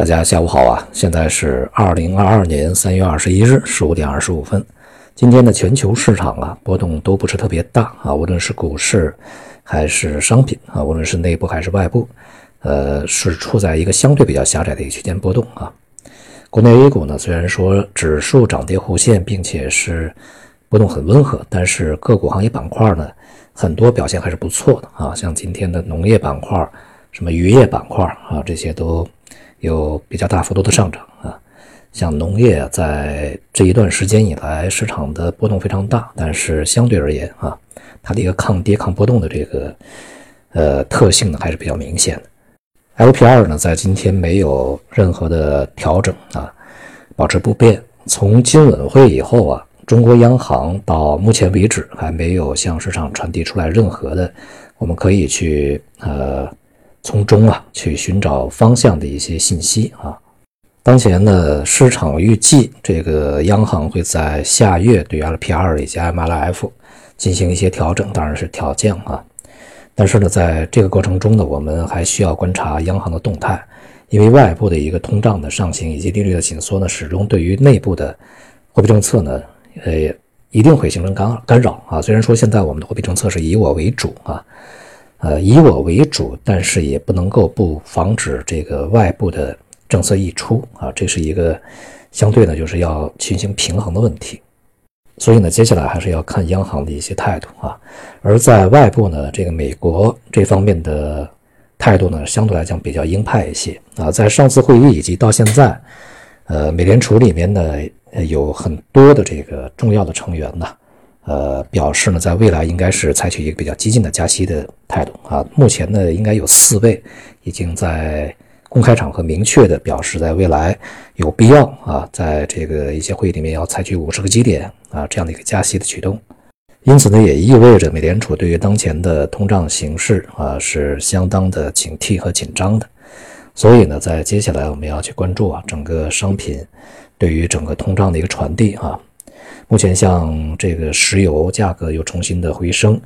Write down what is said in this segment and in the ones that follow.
大家下午好啊！现在是二零二二年三月二十一日十五点二十五分。今天的全球市场啊，波动都不是特别大啊，无论是股市还是商品啊，无论是内部还是外部，呃，是处在一个相对比较狭窄的一个区间波动啊。国内 A 股呢，虽然说指数涨跌互现，并且是波动很温和，但是个股行业板块呢，很多表现还是不错的啊，像今天的农业板块、什么渔业板块啊，这些都。有比较大幅度的上涨啊，像农业啊在这一段时间以来市场的波动非常大，但是相对而言啊，它的一个抗跌抗波动的这个呃特性呢还是比较明显的。LPR 呢在今天没有任何的调整啊，保持不变。从金稳会以后啊，中国央行到目前为止还没有向市场传递出来任何的我们可以去呃。从中啊去寻找方向的一些信息啊。当前呢，市场预计这个央行会在下月对 LPR 以及 MLF 进行一些调整，当然是调降啊。但是呢，在这个过程中呢，我们还需要观察央行的动态，因为外部的一个通胀的上行以及利率的紧缩呢，始终对于内部的货币政策呢，呃，一定会形成干干扰啊。虽然说现在我们的货币政策是以我为主啊。呃，以我为主，但是也不能够不防止这个外部的政策溢出啊，这是一个相对呢，就是要进行平衡的问题。所以呢，接下来还是要看央行的一些态度啊。而在外部呢，这个美国这方面的态度呢，相对来讲比较鹰派一些啊。在上次会议以及到现在，呃，美联储里面呢，有很多的这个重要的成员呢。呃，表示呢，在未来应该是采取一个比较激进的加息的态度啊。目前呢，应该有四位已经在公开场合明确的表示，在未来有必要啊，在这个一些会议里面要采取五十个基点啊这样的一个加息的举动。因此呢，也意味着美联储对于当前的通胀形势啊是相当的警惕和紧张的。所以呢，在接下来我们要去关注啊，整个商品对于整个通胀的一个传递啊。目前像这个石油价格又重新的回升，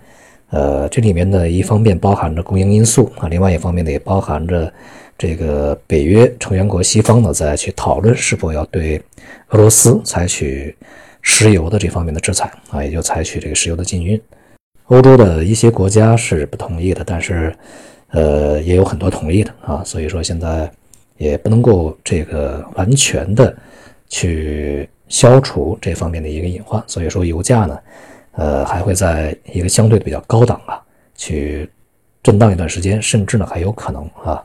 呃，这里面呢一方面包含着供应因素啊，另外一方面呢也包含着这个北约成员国西方呢在去讨论是否要对俄罗斯采取石油的这方面的制裁啊，也就采取这个石油的禁运。欧洲的一些国家是不同意的，但是呃也有很多同意的啊，所以说现在也不能够这个完全的去。消除这方面的一个隐患，所以说油价呢，呃，还会在一个相对的比较高档啊，去震荡一段时间，甚至呢还有可能啊，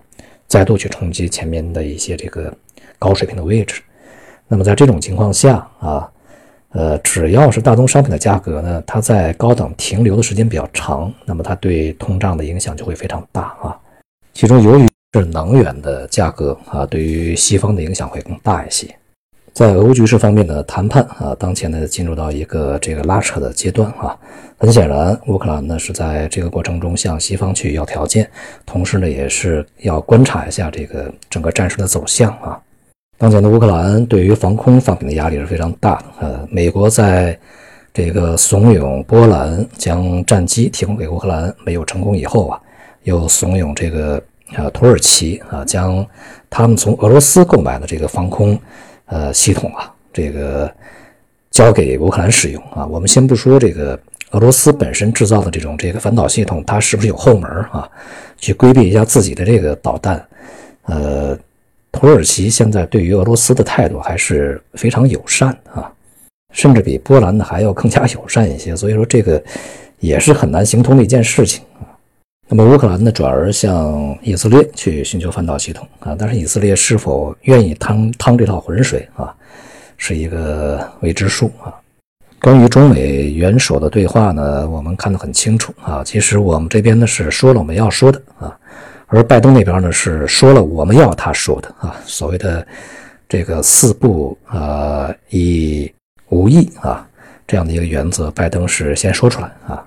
再度去冲击前面的一些这个高水平的位置。那么在这种情况下啊，呃，只要是大宗商品的价格呢，它在高档停留的时间比较长，那么它对通胀的影响就会非常大啊。其中由于是能源的价格啊，对于西方的影响会更大一些。在俄乌局势方面的谈判啊，当前呢进入到一个这个拉扯的阶段啊。很显然，乌克兰呢是在这个过程中向西方去要条件，同时呢也是要观察一下这个整个战事的走向啊。当前的乌克兰对于防空方面的压力是非常大的。呃，美国在这个怂恿波兰将战机提供给乌克兰没有成功以后啊，又怂恿这个呃土耳其啊将他们从俄罗斯购买的这个防空。呃，系统啊，这个交给乌克兰使用啊。我们先不说这个俄罗斯本身制造的这种这个反导系统，它是不是有后门啊？去规避一下自己的这个导弹。呃，土耳其现在对于俄罗斯的态度还是非常友善啊，甚至比波兰的还要更加友善一些。所以说，这个也是很难行通的一件事情。那么乌克兰呢，转而向以色列去寻求反导系统啊，但是以色列是否愿意趟趟这套浑水啊，是一个未知数啊。关于中美元首的对话呢，我们看得很清楚啊。其实我们这边呢是说了我们要说的啊，而拜登那边呢是说了我们要他说的啊。所谓的这个四不啊以无意啊这样的一个原则，拜登是先说出来啊。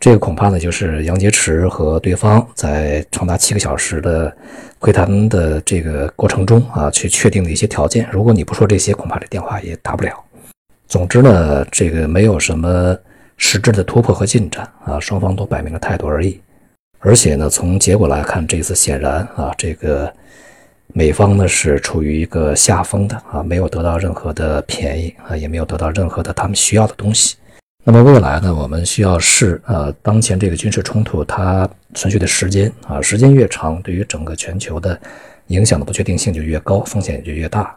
这个恐怕呢，就是杨洁篪和对方在长达七个小时的会谈的这个过程中啊，去确定的一些条件。如果你不说这些，恐怕这电话也打不了。总之呢，这个没有什么实质的突破和进展啊，双方都摆明了态度而已。而且呢，从结果来看，这次显然啊，这个美方呢是处于一个下风的啊，没有得到任何的便宜啊，也没有得到任何的他们需要的东西。那么未来呢，我们需要视呃当前这个军事冲突它存续的时间啊，时间越长，对于整个全球的影响的不确定性就越高，风险也就越大。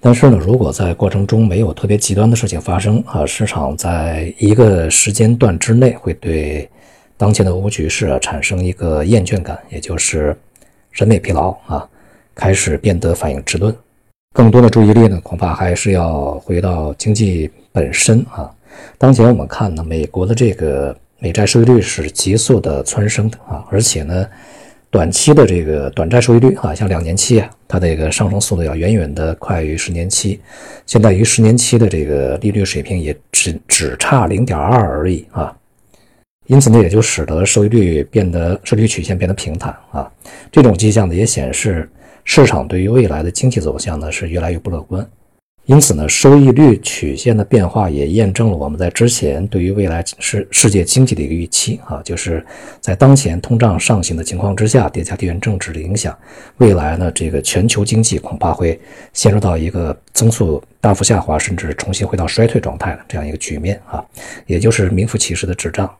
但是呢，如果在过程中没有特别极端的事情发生啊，市场在一个时间段之内会对当前的俄乌局势啊产生一个厌倦感，也就是审美疲劳啊，开始变得反应迟钝。更多的注意力呢，恐怕还是要回到经济本身啊。当前我们看呢，美国的这个美债收益率是急速的蹿升的啊，而且呢，短期的这个短债收益率啊，像两年期啊，它的一个上升速度要远远的快于十年期，现在于十年期的这个利率水平也只只差零点二而已啊，因此呢，也就使得收益率变得收益率曲线变得平坦啊，这种迹象呢，也显示市场对于未来的经济走向呢是越来越不乐观。因此呢，收益率曲线的变化也验证了我们在之前对于未来世世界经济的一个预期啊，就是在当前通胀上行的情况之下，叠加地缘政治的影响，未来呢，这个全球经济恐怕会陷入到一个增速大幅下滑，甚至重新回到衰退状态的这样一个局面啊，也就是名副其实的滞胀。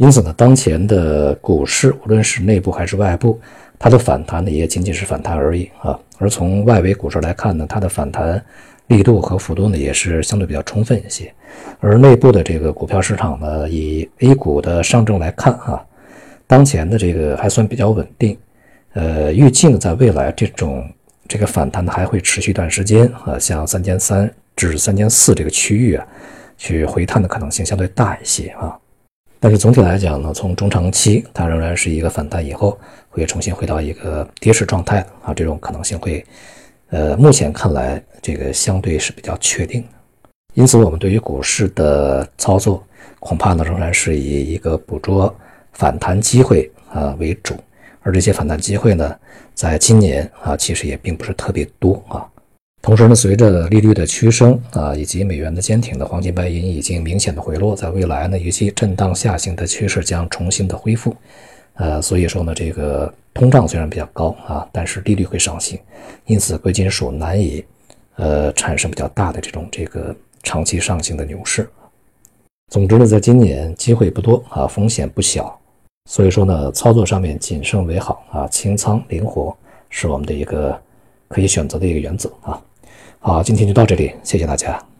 因此呢，当前的股市无论是内部还是外部，它的反弹呢也仅仅是反弹而已啊。而从外围股市来看呢，它的反弹。力度和幅度呢也是相对比较充分一些，而内部的这个股票市场呢，以 A 股的上证来看啊，当前的这个还算比较稳定，呃，预计呢在未来这种这个反弹呢还会持续一段时间啊，像三千三至三千四这个区域啊，去回探的可能性相对大一些啊，但是总体来讲呢，从中长期它仍然是一个反弹以后会重新回到一个跌势状态啊，这种可能性会。呃，目前看来，这个相对是比较确定的，因此，我们对于股市的操作，恐怕呢仍然是以一个捕捉反弹机会啊为主，而这些反弹机会呢，在今年啊，其实也并不是特别多啊。同时呢，随着利率的趋升啊，以及美元的坚挺的黄金白银已经明显的回落，在未来呢，预期震荡下行的趋势将重新的恢复。呃，所以说呢，这个通胀虽然比较高啊，但是利率会上行，因此贵金属难以呃产生比较大的这种这个长期上行的牛市。总之呢，在今年机会不多啊，风险不小，所以说呢，操作上面谨慎为好啊，清仓灵活是我们的一个可以选择的一个原则啊。好，今天就到这里，谢谢大家。